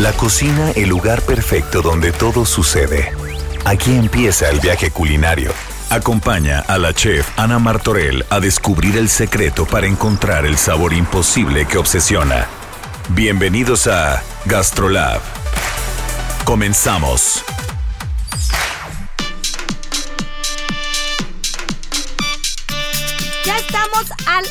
La cocina, el lugar perfecto donde todo sucede. Aquí empieza el viaje culinario. Acompaña a la chef Ana Martorell a descubrir el secreto para encontrar el sabor imposible que obsesiona. Bienvenidos a Gastrolab. Comenzamos. Ya estamos al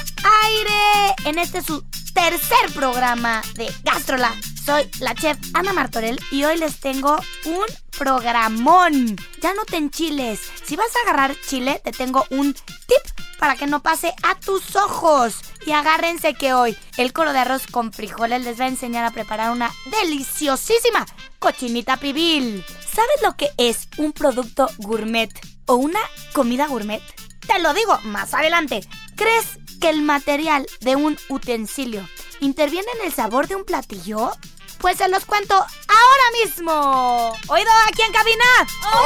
aire en este su tercer programa de Gastrolab. Soy la chef Ana Martorell y hoy les tengo un programón. Ya no te enchiles. Si vas a agarrar chile, te tengo un tip para que no pase a tus ojos. Y agárrense que hoy el coro de arroz con frijoles les va a enseñar a preparar una deliciosísima cochinita pibil. ¿Sabes lo que es un producto gourmet o una comida gourmet? Te lo digo más adelante. ¿Crees que el material de un utensilio interviene en el sabor de un platillo? Pues se los cuento ahora mismo. ¿Oído aquí en cabina?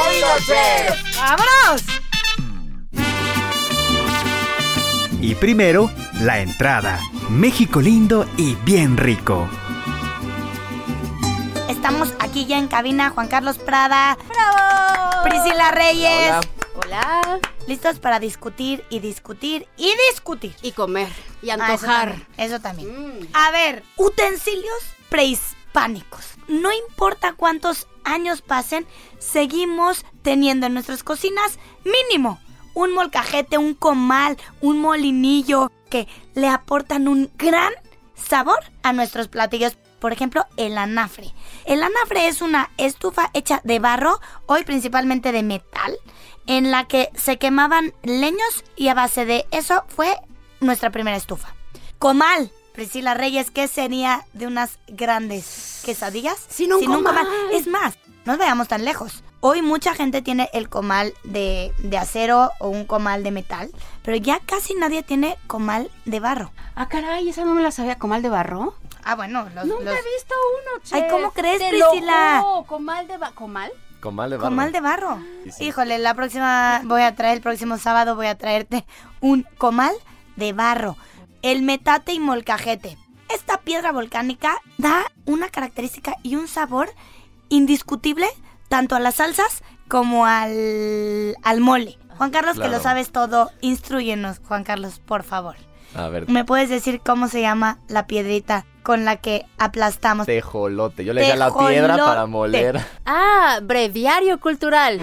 ¡Oído, chef! ¡Vámonos! Y primero, la entrada. México lindo y bien rico. Estamos aquí ya en cabina. Juan Carlos Prada. ¡Bravo! Priscila Reyes. Hola. Listos para discutir y discutir y discutir. Y comer. Y Ah, eso antojar. también, Eso también. Mm. A ver, utensilios prehispánicos. No importa cuántos años pasen, seguimos teniendo en nuestras cocinas mínimo un molcajete, un comal, un molinillo que le aportan un gran sabor a nuestros platillos. Por ejemplo, el anafre. El anafre es una estufa hecha de barro, hoy principalmente de metal, en la que se quemaban leños y a base de eso fue nuestra primera estufa. Comal. Priscila Reyes, ¿qué sería de unas grandes quesadillas? Sin un comal. Es más, no nos vayamos tan lejos. Hoy mucha gente tiene el comal de, de acero o un comal de metal, pero ya casi nadie tiene comal de barro. Ah, caray, esa no me la sabía. ¿Comal de barro? Ah, bueno, los, Nunca los- he visto uno, chef. Ay, ¿cómo crees, Te Priscila? juro, ¿Comal de barro? ¿Comal? Comal de barro. comal de barro. Sí, sí. Híjole, la próxima voy a traer, el próximo sábado voy a traerte un comal de barro. El metate y molcajete. Esta piedra volcánica da una característica y un sabor indiscutible tanto a las salsas como al, al mole. Juan Carlos, que lo sabes todo, instruyenos, Juan Carlos, por favor. A ver, ¿Me puedes decir cómo se llama la piedrita con la que aplastamos? tejolote. Yo le decía la piedra para moler. Ah, breviario cultural.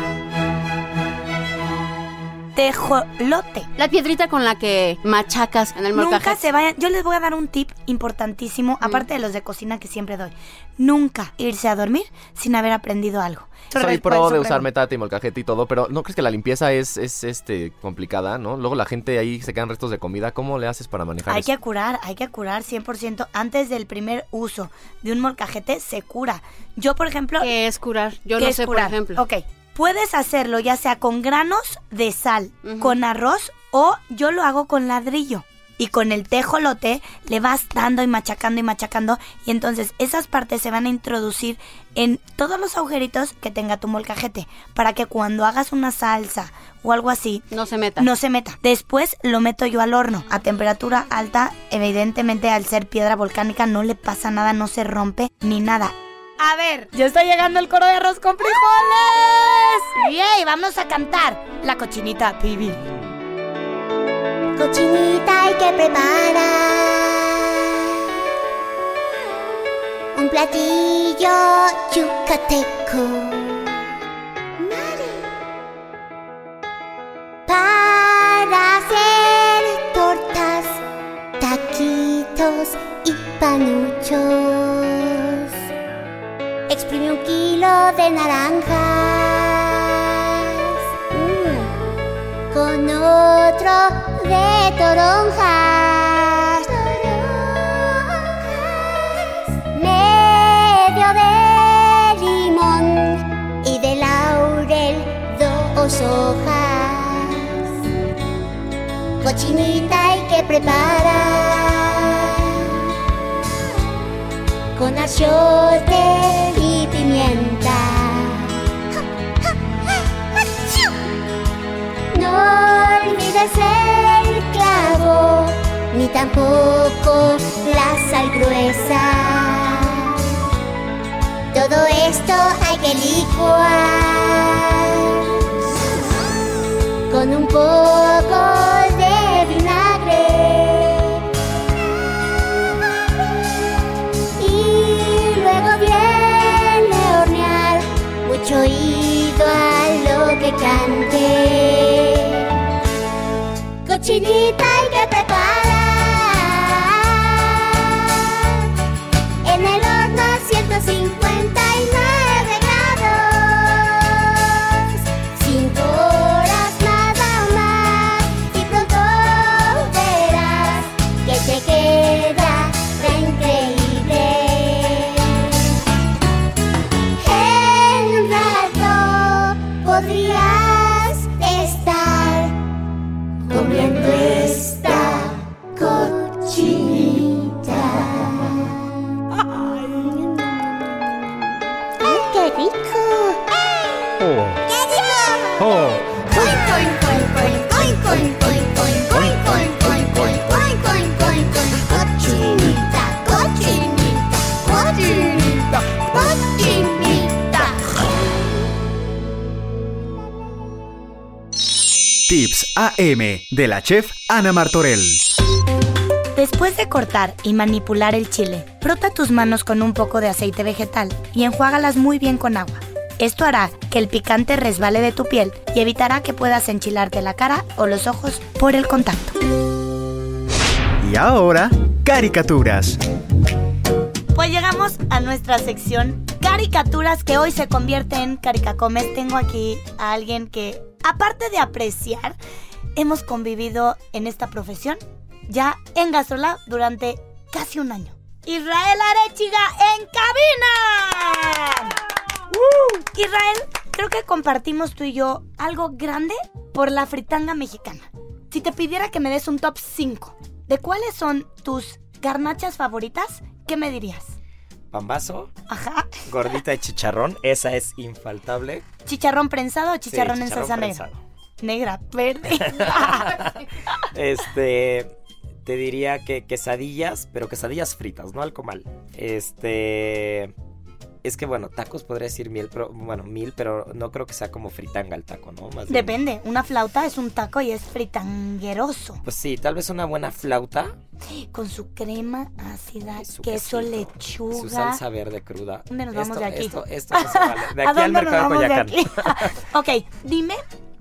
Tejolote. La piedrita con la que machacas en el molcajete. Nunca se vayan. Yo les voy a dar un tip importantísimo, aparte de los de cocina que siempre doy. Nunca irse a dormir sin haber aprendido algo. Soy pro de usar metate y molcajete y todo, pero ¿no crees que la limpieza es, es este complicada, no? Luego la gente ahí se quedan restos de comida. ¿Cómo le haces para manejar Hay eso? que curar, hay que curar 100%. Antes del primer uso de un molcajete se cura. Yo, por ejemplo, ¿Qué es curar? Yo ¿qué no es sé, curar? por ejemplo. Ok, puedes hacerlo ya sea con granos de sal, con arroz o yo lo hago con ladrillo. Y con el tejolote le vas dando y machacando y machacando y entonces esas partes se van a introducir en todos los agujeritos que tenga tu molcajete para que cuando hagas una salsa o algo así No se meta. no se meta. Después lo meto yo al horno a temperatura alta. Evidentemente, al ser piedra volcánica, no le pasa nada, no se rompe ni nada. A ver, ya está llegando el coro de arroz con frijoles. ¡Yay! Vamos a cantar la cochinita pibil. Cochinita hay que preparar un platillo yucateco. Para hacer tortas, taquitos y panuchos exprime un kilo de naranjas mm, con otro de toronjas. toronjas, medio de limón y de laurel dos hojas, cochinita y que prepara. Mi pimienta. No olvides el clavo, ni tampoco la sal gruesa. Todo esto hay que licuar con un poco oído a lo que cante. Cochinita AM de la chef Ana Martorell. Después de cortar y manipular el chile, frota tus manos con un poco de aceite vegetal y enjuágalas muy bien con agua. Esto hará que el picante resbale de tu piel y evitará que puedas enchilarte la cara o los ojos por el contacto. Y ahora, caricaturas. Pues llegamos a nuestra sección caricaturas que hoy se convierte en caricacomes. Tengo aquí a alguien que, aparte de apreciar, hemos convivido en esta profesión ya en Gastrolab durante casi un año. Israel Arechiga en cabina. ¡Uh! Israel, creo que compartimos tú y yo algo grande por la fritanga mexicana. Si te pidiera que me des un top 5 de cuáles son tus garnachas favoritas, ¿qué me dirías? Pambazo, Ajá. gordita de chicharrón, esa es infaltable. ¿Chicharrón prensado o chicharrón Sí, en salsa negra? Negra, verde. Este, te diría que quesadillas, pero quesadillas fritas, no al comal. Este, es que bueno, tacos podría decir mil, pero bueno, mil, pero no creo que sea como fritanga el taco, ¿no? Más bien- Depende, una flauta es un taco y es fritangueroso. Pues sí, tal vez una buena flauta, Con su crema ácida, su queso, quesito, lechuga. su salsa verde cruda. ¿Dónde nos vamos Esto- de aquí? Esto, esto no se vale. De ¿A aquí al dónde nos mercado de vamos de Coyacán. aquí? ok, dime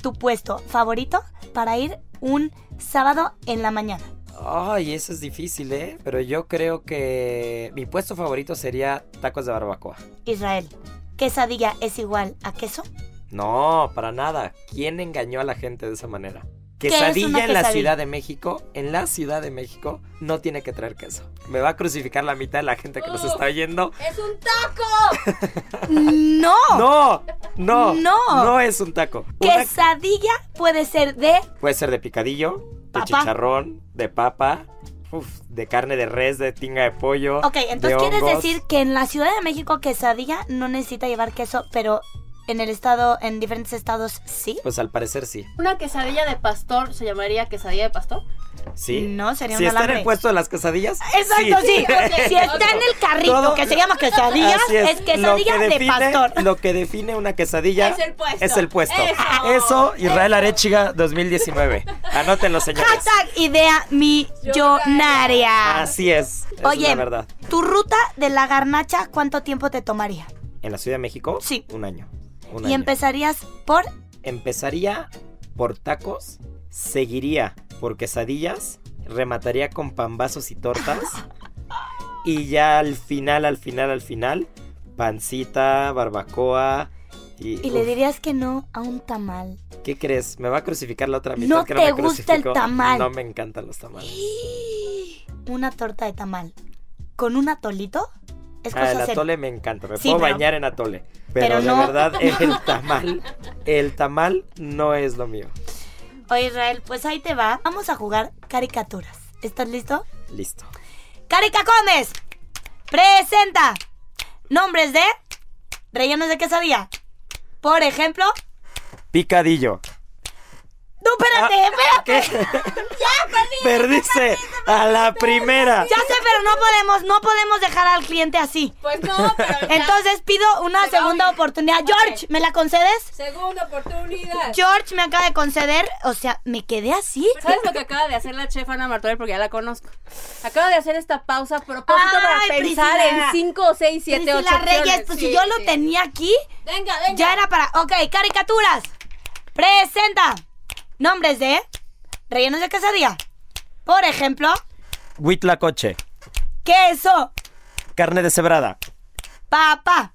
tu puesto favorito para ir un sábado en la mañana. Ay, eso es difícil, ¿eh? Pero yo creo que mi puesto favorito sería tacos de barbacoa. Israel, ¿quesadilla es igual a queso? No, para nada. ¿Quién engañó a la gente de esa manera? ¿Qué es una Quesadilla en la? Ciudad de México, en la Ciudad de México, no tiene que traer queso. Me va a crucificar la mitad de la gente que nos está oyendo. ¡Es un taco! No. No, no, No. no es un taco. Una- Quesadilla puede ser de puede ser de picadillo, de chicharrón, de papa, uf, de carne de res, de tinga de pollo. Ok, entonces de quieres decir que en la Ciudad de México quesadilla no necesita llevar queso, pero en el estado, en diferentes estados sí. Pues al parecer sí. ¿Una quesadilla de pastor se llamaría quesadilla de pastor? Sí. No, sería si un está en el puesto de las quesadillas. Exacto, sí. Ok, Si está en el carrito Todo- que se llama quesadilla, Así es, quesadilla de pastor. Lo que define una quesadilla Es el puesto. es el puesto. Eso. Eso, Israel Arechiga 2019. Anótenlo, señores. Hashtag idea millonaria. Así es. Oye, es la verdad. tu ruta de la garnacha, ¿cuánto tiempo te tomaría? En la Ciudad de México, Sí. un año. Un Y año. empezarías por Empezaría por tacos, seguiría por quesadillas, remataría con pambazos y tortas. y ya al final, al final, al final, pancita, barbacoa. Y, y le dirías que no a un tamal. ¿Qué crees? ¿Me va a crucificar la otra mitad No que te me gusta el crucificó? tamal. No me encantan los tamales. Una torta de tamal con un atolito es Ah, el atole me encanta, me Sí, puedo pero- bañar en atole. Pero, pero de no. verdad, el tamal, el tamal no es lo mío. Oye, Israel, pues ahí te va. Vamos a jugar caricaturas. ¿Estás listo? Listo. ¡Caricacomes! Presenta nombres de rellenos de quesadilla. Por ejemplo, Picadillo. No, espérate, Ah, espérate. ¿Qué? Perdiste a la primera. Ya sé, pero no podemos, no podemos dejar al cliente así. Pues no, pero. ya. Entonces pido una segunda oportunidad. George, ¿me la concedes? Segunda oportunidad. George me acaba de conceder, o sea, me quedé así. ¿Sabes lo que acaba de hacer la chef Ana Martorell? Porque ya la conozco. Acaba de hacer esta pausa a propósito Ay, para pensar Priscila. en 5, 6, 7, 8 Priscila Reyes, pues si yo lo tenía aquí, Venga, venga. ya era para. Ok, caricaturas. Presenta nombres de rellenos de quesadilla. Por ejemplo, Huitlacoche. queso, Carne deshebrada. papa,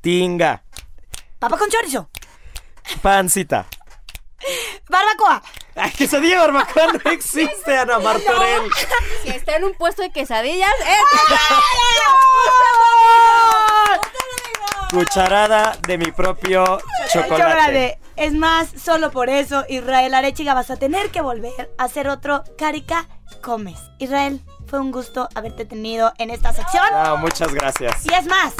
Tinga. papa con chorizo, Pancita. barbacoa, Ay, quesadilla barbacoa no existe, Ana Martorell. Si está en un puesto de quesadillas, es. Cucharada de mi propio chocolate. Chocolate. Es más, solo por eso, Israel Arechiga, vas a tener que volver a hacer otro Carica Comes. Israel, fue un gusto haberte tenido en esta sección. Ah, muchas gracias. Y es más,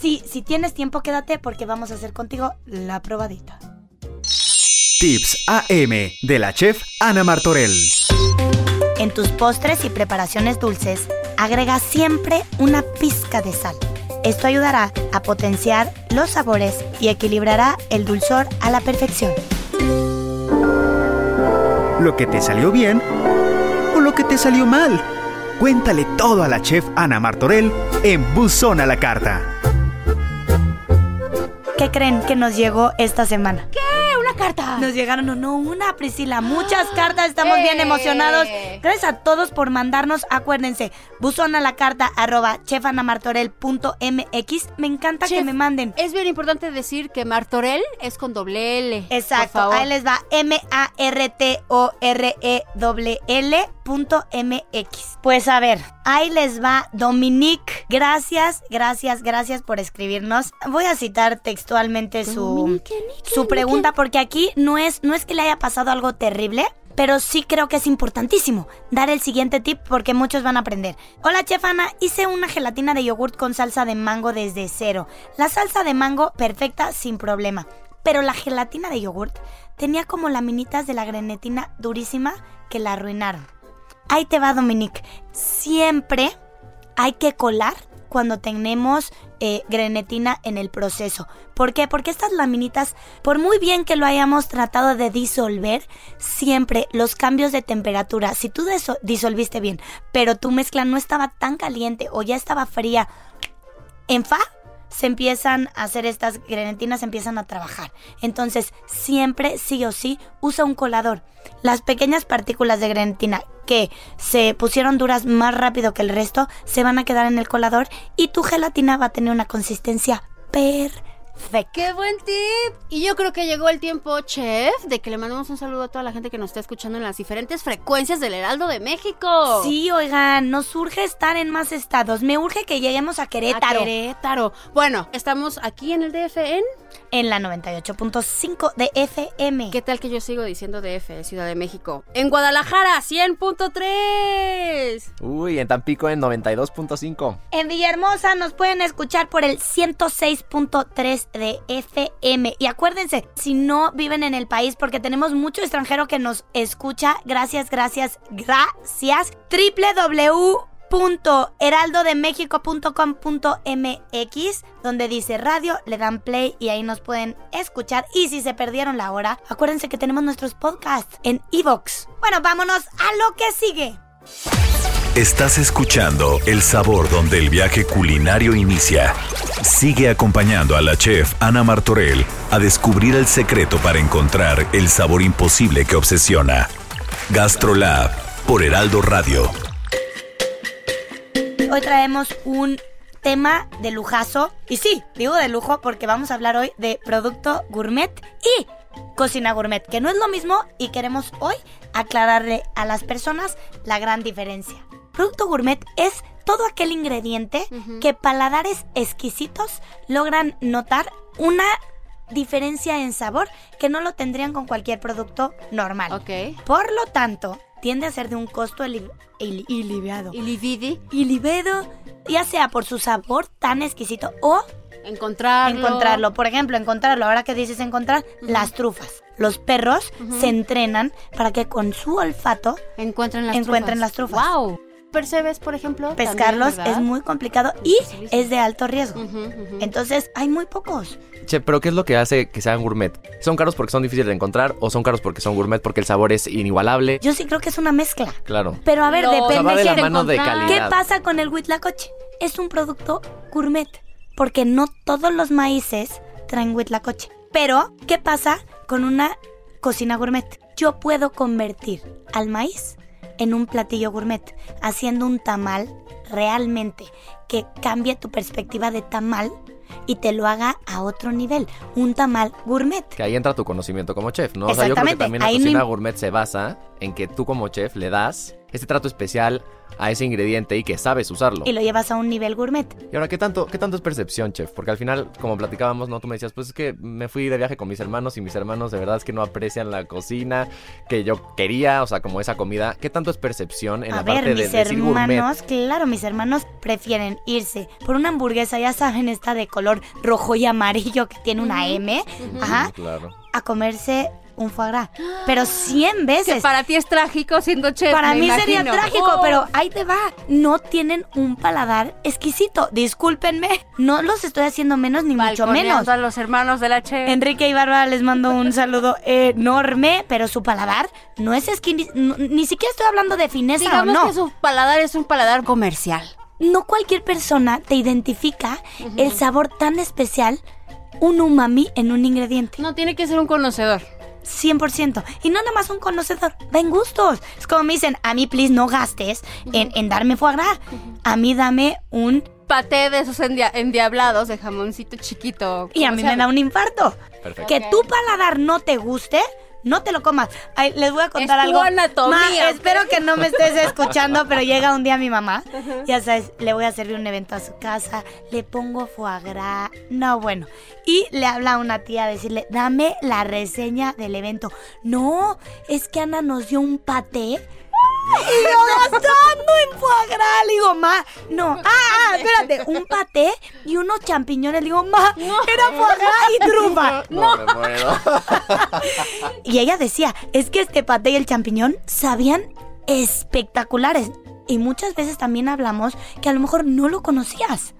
si, si tienes tiempo, quédate porque vamos a hacer contigo la probadita. Tips AM de la chef Ana Martorell. En tus postres y preparaciones dulces, agrega siempre una pizca de sal. Esto ayudará a potenciar los sabores y equilibrará el dulzor a la perfección. Lo que te salió bien o lo que te salió mal. Cuéntale todo a la chef Ana Martorell en Buzón a la Carta. ¿Qué creen que nos llegó esta semana? ¿Qué? Una carta. Nos llegaron, no, no, una, Priscila, muchas cartas, estamos bien ¡Eh! emocionados. Gracias a todos por mandarnos, acuérdense, buzón a la carta arroba chefanamartorel.mx. Me encanta que me manden. Es bien importante decir que Martorell es con doble L. Exacto, ahí les va M-A-R-T-O-R-E-L-L punto MX. Pues a ver, ahí les va Dominique. Gracias, gracias, gracias por escribirnos. Voy a citar textualmente su, Dominique, Nique, su Nique. pregunta porque aquí no es, no es que le haya pasado algo terrible. Pero sí creo que es importantísimo dar el siguiente tip porque muchos van a aprender. Hola chef Ana, hice una gelatina de yogurt con salsa de mango desde cero. La salsa de mango perfecta sin problema. Pero la gelatina de yogurt tenía como laminitas de la grenetina durísima que la arruinaron. Ahí te va Dominique. Siempre hay que colar cuando tenemos eh, grenetina en el proceso. ¿Por qué? Porque estas laminitas, por muy bien que lo hayamos tratado de disolver, siempre los cambios de temperatura, si tú disolviste bien, pero tu mezcla no estaba tan caliente o ya estaba fría, en fa se empiezan a hacer estas granetinas, se empiezan a trabajar. Entonces, siempre, sí o sí, usa un colador. Las pequeñas partículas de grenetina que se pusieron duras más rápido que el resto, se van a quedar en el colador y tu gelatina va a tener una consistencia perfecta. ¡Qué buen tip! Y yo creo que llegó el tiempo, chef, de que le mandemos un saludo a toda la gente que nos está escuchando en las diferentes frecuencias del Heraldo de México. Sí, oigan, nos urge estar en más estados. Me urge que lleguemos a A Querétaro. Querétaro. Bueno, estamos aquí en el DF en... En la 98.5 de FM. ¿Qué tal que yo sigo diciendo DF, Ciudad de México? En Guadalajara, 100.3. Uy, en Tampico en 92.5. En Villahermosa nos pueden escuchar por el 106.3 de FM. Y acuérdense, si no viven en el país, porque tenemos mucho extranjero que nos escucha, gracias, gracias, gracias. www.heraldodemexico.com.mx donde dice radio, le dan play y ahí nos pueden escuchar. Y si se perdieron la hora, acuérdense que tenemos nuestros podcasts en Evox. Bueno, vámonos a lo que sigue. Estás escuchando El Sabor donde el viaje culinario inicia. Sigue acompañando a la chef Ana Martorell a descubrir el secreto para encontrar el sabor imposible que obsesiona. Gastrolab por Heraldo Radio. Hoy traemos un tema de lujazo. Y sí, digo de lujo porque vamos a hablar hoy de producto gourmet y cocina gourmet, que no es lo mismo y queremos hoy aclararle a las personas la gran diferencia. Producto gourmet es todo aquel ingrediente que paladares exquisitos logran notar una diferencia en sabor que no lo tendrían con cualquier producto normal. Ok. Por lo tanto, tiende a ser de un costo iliviado. Y Lividi. Ilivedo ya sea por su sabor tan exquisito o Encontrarlo. encontrarlo. Por ejemplo, encontrarlo. Ahora que dices encontrar, las trufas. Los perros se entrenan para que con su olfato Encuentren las Encuentren las trufas. Wow. Percebes, por ejemplo. pescarlos también, es muy complicado y es de alto riesgo. Entonces, hay muy pocos. Che, pero ¿qué es lo que hace que sean gourmet? ¿Son caros porque son difíciles de encontrar o son caros porque son gourmet porque el sabor es inigualable? Yo sí creo que es una mezcla. Claro. Pero a ver, Lo- O sea, depende va de la de mano de calidad. ¿Qué pasa con el huitlacoche? Es un producto gourmet, porque no todos los maíces traen huitlacoche. Pero, ¿qué pasa con una cocina gourmet? Yo puedo convertir al maíz en un platillo gourmet, haciendo un tamal realmente que cambie tu perspectiva de tamal y te lo haga a otro nivel, un tamal gourmet. Que ahí entra tu conocimiento como chef, ¿no? O sea, yo creo que también la ahí no cocina im- gourmet se basa en que tú como chef le das este trato especial a ese ingrediente y que sabes usarlo. Y lo llevas a un nivel gourmet. Y ahora, ¿qué tanto, ¿qué tanto es percepción, chef? Porque al final, como platicábamos, ¿no? Tú me decías, pues es que me fui de viaje con mis hermanos y mis hermanos de verdad es que no aprecian la cocina que yo quería, o sea, como esa comida. ¿Qué tanto es percepción en a la ver, parte de mis decir gourmet? hermanos, claro, mis hermanos prefieren irse por una hamburguesa, ya saben, esta de color rojo y amarillo que tiene una M, ajá, Claro. a comerse un foie gras. Pero 100 Que veces. para ti es trágico siendo chef. Para me mí sería trágico, Oh. pero ahí te va. No tienen un paladar exquisito. Discúlpenme, no los estoy haciendo menos ni mucho menos. a los hermanos de la chef. Enrique y Bárbara les mando un saludo enorme, pero su paladar no es esquini... no- Ni siquiera estoy hablando de fineza o Digamos no. que su paladar es un paladar comercial. No cualquier persona te identifica el sabor tan especial, un umami en un ingrediente. No tiene que ser un conocedor. 100%. Y no nada más un conocedor, va en gustos. Es como me dicen, a mí, please, no gastes en, en darme foie gras. A mí, dame un... Paté de esos endia- endiablados de jamoncito chiquito. Y a ¿cómo mí me da un infarto. Perfecto. Que tu paladar no te guste, no te lo comas. Ay, les voy a contar Es tu algo. anatomía, Ma, espero que no me estés escuchando, pero llega un día mi mamá. Ya sabes, le voy a servir un evento a su casa, le pongo foie gras. No, bueno. Y le habla a una tía a decirle, dame la reseña del evento. No, es que Ana nos dio un paté. Y yo gastando en foie gras. Le digo, ma, no. Ah, ah, espérate, un paté y unos champiñones. Le digo, ma, era foie gras y trufa. No, me muero. Y ella decía, es que este paté y el champiñón sabían espectaculares. Y muchas veces también hablamos que a lo mejor no lo conocías.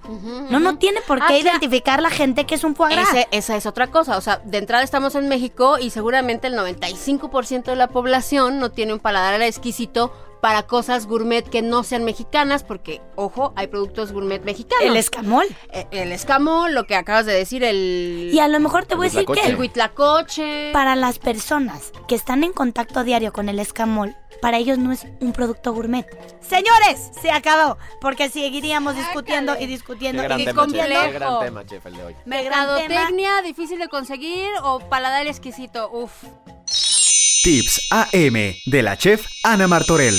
No, no tiene por Ah, qué identificar la gente que es un foie gras. Ese- esa es otra cosa. O sea, de entrada estamos en México y seguramente el 95% de la población no tiene un paladar exquisito para cosas gourmet que no sean mexicanas, porque, ojo, hay productos gourmet mexicanos. El escamol. Eh, el escamo, lo que acabas de decir, el, Y a lo mejor te voy a decir Huitlacoche. el que huitlacoche. para las personas que están en contacto diario con el escamol, para ellos no es un producto gourmet. Señores, se acabó, porque seguiríamos discutiendo y discutiendo Qué gran y tema, chef. discutiendo. Qué gran tema, chef, el de hoy. Mercadotecnia, difícil de conseguir o paladar exquisito. Uf. Tips AM de la chef Ana Martorell.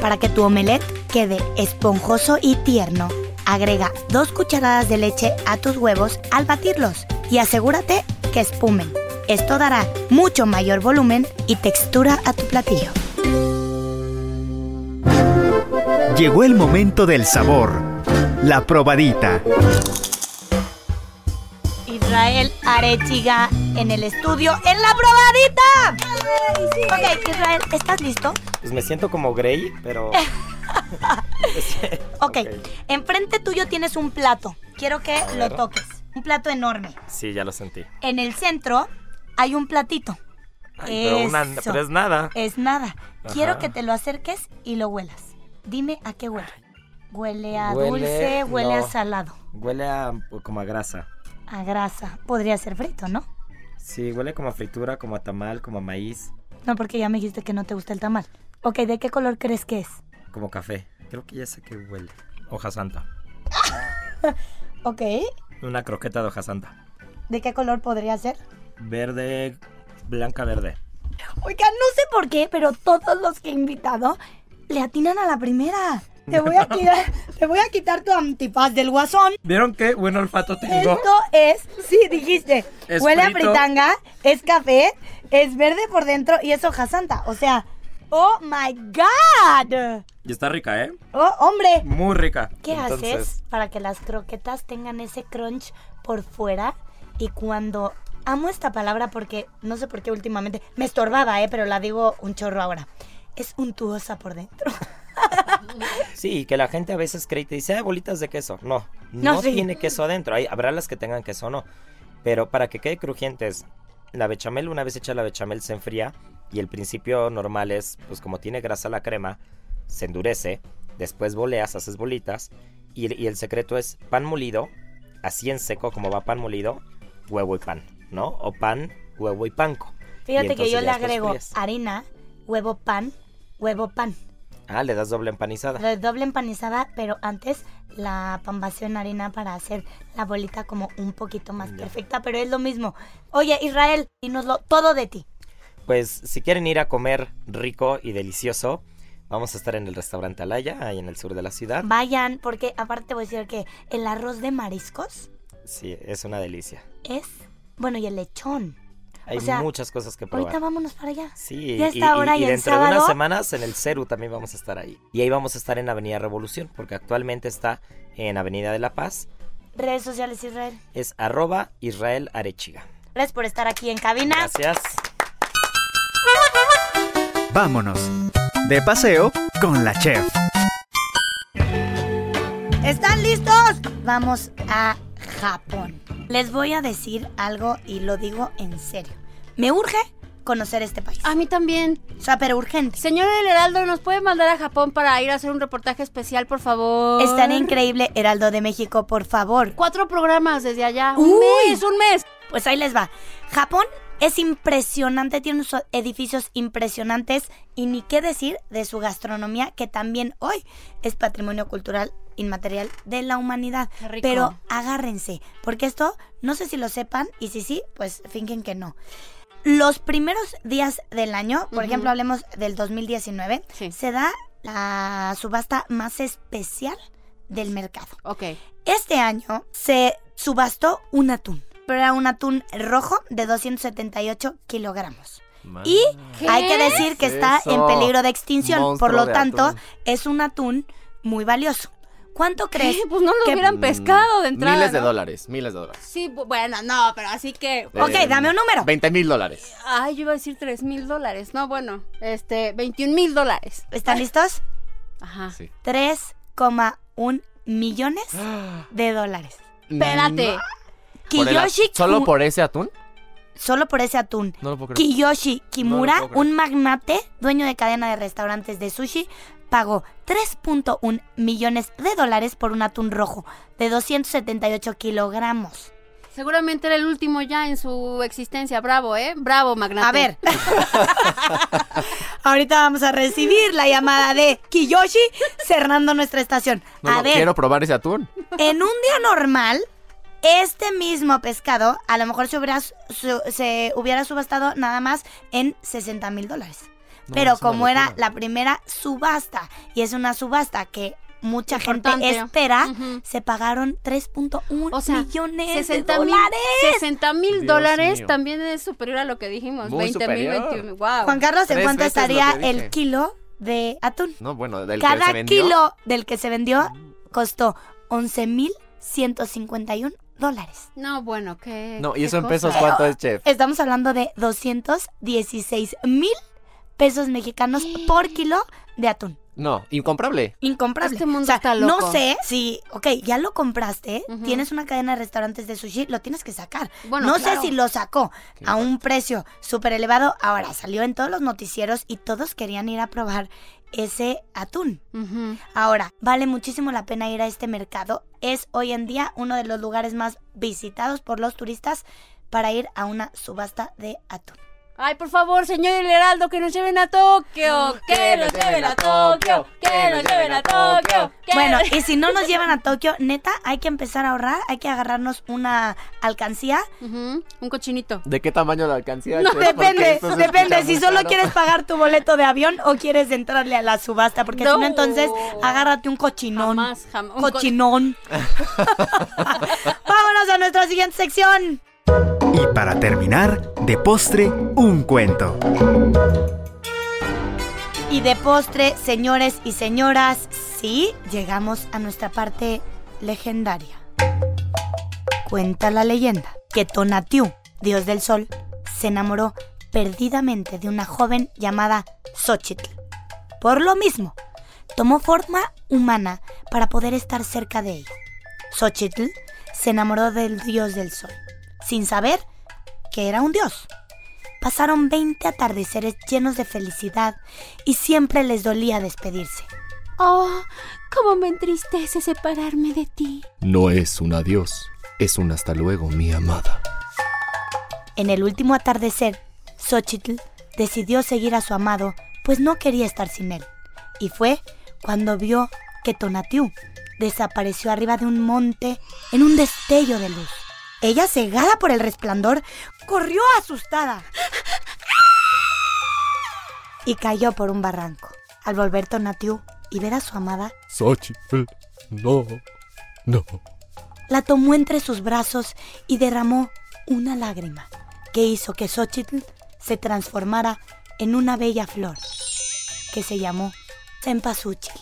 Para que tu omelette quede esponjoso y tierno, agrega dos cucharadas de leche a tus huevos al batirlos y asegúrate que espumen. Esto dará mucho mayor volumen y textura a tu platillo. Llegó el momento del sabor. La probadita. Israel Arechiga en el estudio en la probadita. Ok, Israel, ¿estás listo? Pues me siento como Grey, pero. Ok, enfrente tuyo tienes un plato. Quiero que lo toques. Un plato enorme. Sí, ya lo sentí. En el centro hay un platito. Ay, pero, una, pero es nada. Es nada. Ajá. Quiero que te lo acerques y lo huelas. Dime a qué huele. Huele a Huele- dulce, huele a salado, Huele a como a grasa. a grasa. Podría ser frito, ¿no? Sí, huele como a fritura, como a tamal, como a maíz, No, porque ya me dijiste que no te gusta el tamal. Ok, ¿de qué color crees que es? como café. Creo que ya sé qué huele. Hoja santa. Ok. Una croqueta de hoja santa. ¿De qué color podría ser? Verde, blanca, verde. Oiga, no sé por qué, pero todos los que he invitado le atinan a la primera. Te voy a quitar, te voy a quitar tu antifaz del guasón. ¿Vieron qué buen olfato tengo? Esto es, sí, dijiste, Es huele a frito. fritanga, es café, es verde por dentro y es hoja santa. O sea, oh my god. Y está rica, ¿eh? ¡Oh, hombre! Muy rica. ¿Qué Entonces, haces para que las croquetas tengan ese crunch por fuera? Y cuando amo esta palabra porque no sé por qué últimamente me estorbaba, ¿eh? Pero la digo un chorro ahora. Es untuosa por dentro. Sí, que la gente a veces cree y te dice, ah, bolitas de queso. No, no, No, sí. tiene queso adentro. Hay, habrá las que tengan queso o no. Pero para que quede crujientes, la bechamel, una vez hecha la bechamel, se enfría. Y el principio normal es, pues como tiene grasa la crema, se endurece. Después boleas, haces bolitas. Y, y el secreto es pan molido, así en seco como va pan molido, huevo y pan, ¿no? O pan, huevo y panco. Y Fíjate que yo le agrego harina, huevo, pan, huevo, pan. Ah, le das doble empanizada. La doble empanizada, pero antes la pan vacío en harina para hacer la bolita como un poquito más Ya. perfecta, pero es lo mismo. Oye, Israel, dinoslo todo de ti. Pues si quieren ir a comer rico y delicioso, vamos a estar en el restaurante Alaya, ahí en el sur de la ciudad. Vayan, porque aparte te voy a decir que el arroz de mariscos Sí, es una delicia. es, bueno, y el lechón. Hay O sea, muchas cosas que probar. Ahorita vámonos para allá. Sí, Ya y, está ahora y- y y dentro de unas semanas en el Ceru también vamos a estar ahí. Y ahí vamos a estar en Avenida Revolución, porque actualmente está en Avenida de la Paz. Redes sociales, Israel. Es arroba Israel Arechiga. Gracias por estar aquí en cabina. Gracias. Vámonos. De paseo con la chef. ¿Están listos? Vamos a Japón. Les voy a decir algo y lo digo en serio. Me urge conocer este país. A mí también. O sea, pero urgente. Señor El Heraldo, ¿nos puede mandar a Japón para ir a hacer un reportaje especial, por favor? Es tan increíble, Heraldo de México, por favor. Cuatro programas desde allá. Un Uy. mes, un mes. Pues ahí les va. Japón es impresionante, tiene unos edificios impresionantes y ni qué decir de su gastronomía, que también hoy es patrimonio cultural inmaterial de la humanidad. Qué rico. Pero agárrense, porque esto no sé si lo sepan y si sí, pues fingen que no. Los primeros días del año, por ejemplo, hablemos del 2019, Sí. se da la subasta más especial del mercado. Ok. Este año se subastó un atún, pero era un atún rojo de 278 kilogramos. Y ¿Qué? hay que decir que es está en peligro de extinción, por lo tanto atún. es un atún muy valioso. ¿Cuánto crees? ¿Qué? Pues no lo que- hubieran pescado de entrada. Miles de ¿no? dólares, miles de dólares. Sí, bu- bueno, no, pero así que... Ok, dame un número. 20 mil dólares. Ay, yo iba a decir 3 mil dólares. No, bueno, este, 21 mil dólares. ¿Están listos? Ajá. Sí. 3,1 millones de dólares. Espérate. El Kiyoshi ¿Solo por ese atún? solo por ese atún. No lo puedo creer. Kiyoshi Kimura, No lo puedo creer. un magnate, dueño de cadena de restaurantes de sushi, pagó 3.1 millones de dólares por un atún rojo de 278 kilogramos. Seguramente era el último ya en su existencia. Bravo, ¿eh? Bravo, magnate. A ver. Ahorita vamos a recibir la llamada de Kiyoshi cerrando nuestra estación. No, a no, ver, quiero probar ese atún. en un día normal, este mismo pescado a lo mejor se hubiera, su- se hubiera subastado nada más en 60 mil dólares. No, Pero como era locura. la primera subasta y es una subasta que mucha Importante. gente espera, Ujú. se pagaron 3.1 O sea, millones 60 de mil dólares. 60 mil dólares mío. también es superior a lo que dijimos. Muy 20 mil, superior. 21 Wow. Juan Carlos, ¿en cuánto estaría que el kilo de atún? No, bueno, del que Cada se vendió. kilo del que se vendió costó 11.151 dólares. No, bueno, qué. No, y qué eso en cosa. pesos, ¿cuánto es, chef? Estamos hablando de 216 mil pesos mexicanos por kilo de atún. No, incomprable. Incomprable. Este mundo o sea, está loco. no sé si, ok, ya lo compraste, tienes una cadena de restaurantes de sushi, lo tienes que sacar. Bueno, no claro. sé si lo sacó a un precio súper elevado, ahora salió en todos los noticieros y todos querían ir a probar ese atún. Ahora, vale muchísimo la pena ir a este mercado. Es hoy en día uno de los lugares más visitados por los turistas para ir a una subasta de atún. Ay, por favor, señor El Heraldo, que nos lleven a Tokio. Que nos lleven a Tokio. Que nos lleven a Tokio. Bueno, y si no nos llevan a Tokio, neta, hay que empezar a ahorrar, hay que agarrarnos una alcancía. Un cochinito. ¿De qué tamaño la alcancía? No, depende, depende si solo caro. quieres pagar tu boleto de avión o quieres entrarle a la subasta, porque si No. no, entonces agárrate un cochinón. Jamás, jamás. Un co- Cochinón. Vámonos a nuestra siguiente sección. Y para terminar, de postre, un cuento. Y de postre, señores y señoras, sí, llegamos a nuestra parte legendaria. Cuenta la leyenda que Tonatiuh, dios del sol, se enamoró perdidamente de una joven llamada Xochitl. Por lo mismo, tomó forma humana para poder estar cerca de ella. Xochitl se enamoró del dios del sol, sin saber que era un dios. Pasaron 20 atardeceres llenos de felicidad y siempre les dolía despedirse. Oh, cómo me entristece separarme de ti. No es un adiós, es un hasta luego, mi amada. En el último atardecer, Xochitl decidió seguir a su amado, pues no quería estar sin él. Y fue cuando vio que Tonatiuh desapareció arriba de un monte en un destello de luz. Ella, cegada por el resplandor, corrió asustada y cayó por un barranco. Al volver Tonatiuh y ver a su amada, Xochitl, no, no. la tomó entre sus brazos y derramó una lágrima que hizo que Xochitl se transformara en una bella flor que se llamó Cempasúchil.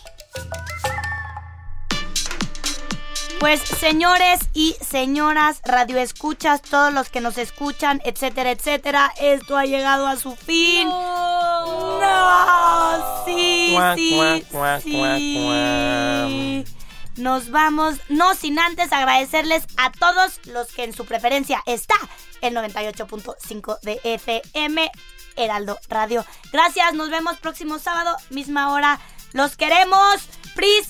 Pues señores y señoras radioescuchas, todos los que nos escuchan, etcétera, etcétera, esto ha llegado a su fin. No, sí, sí. Nos vamos, no sin antes agradecerles a todos los que en su preferencia está el 98.5 de FM Heraldo Radio. Gracias, nos vemos próximo sábado, misma hora. Los queremos. Pris,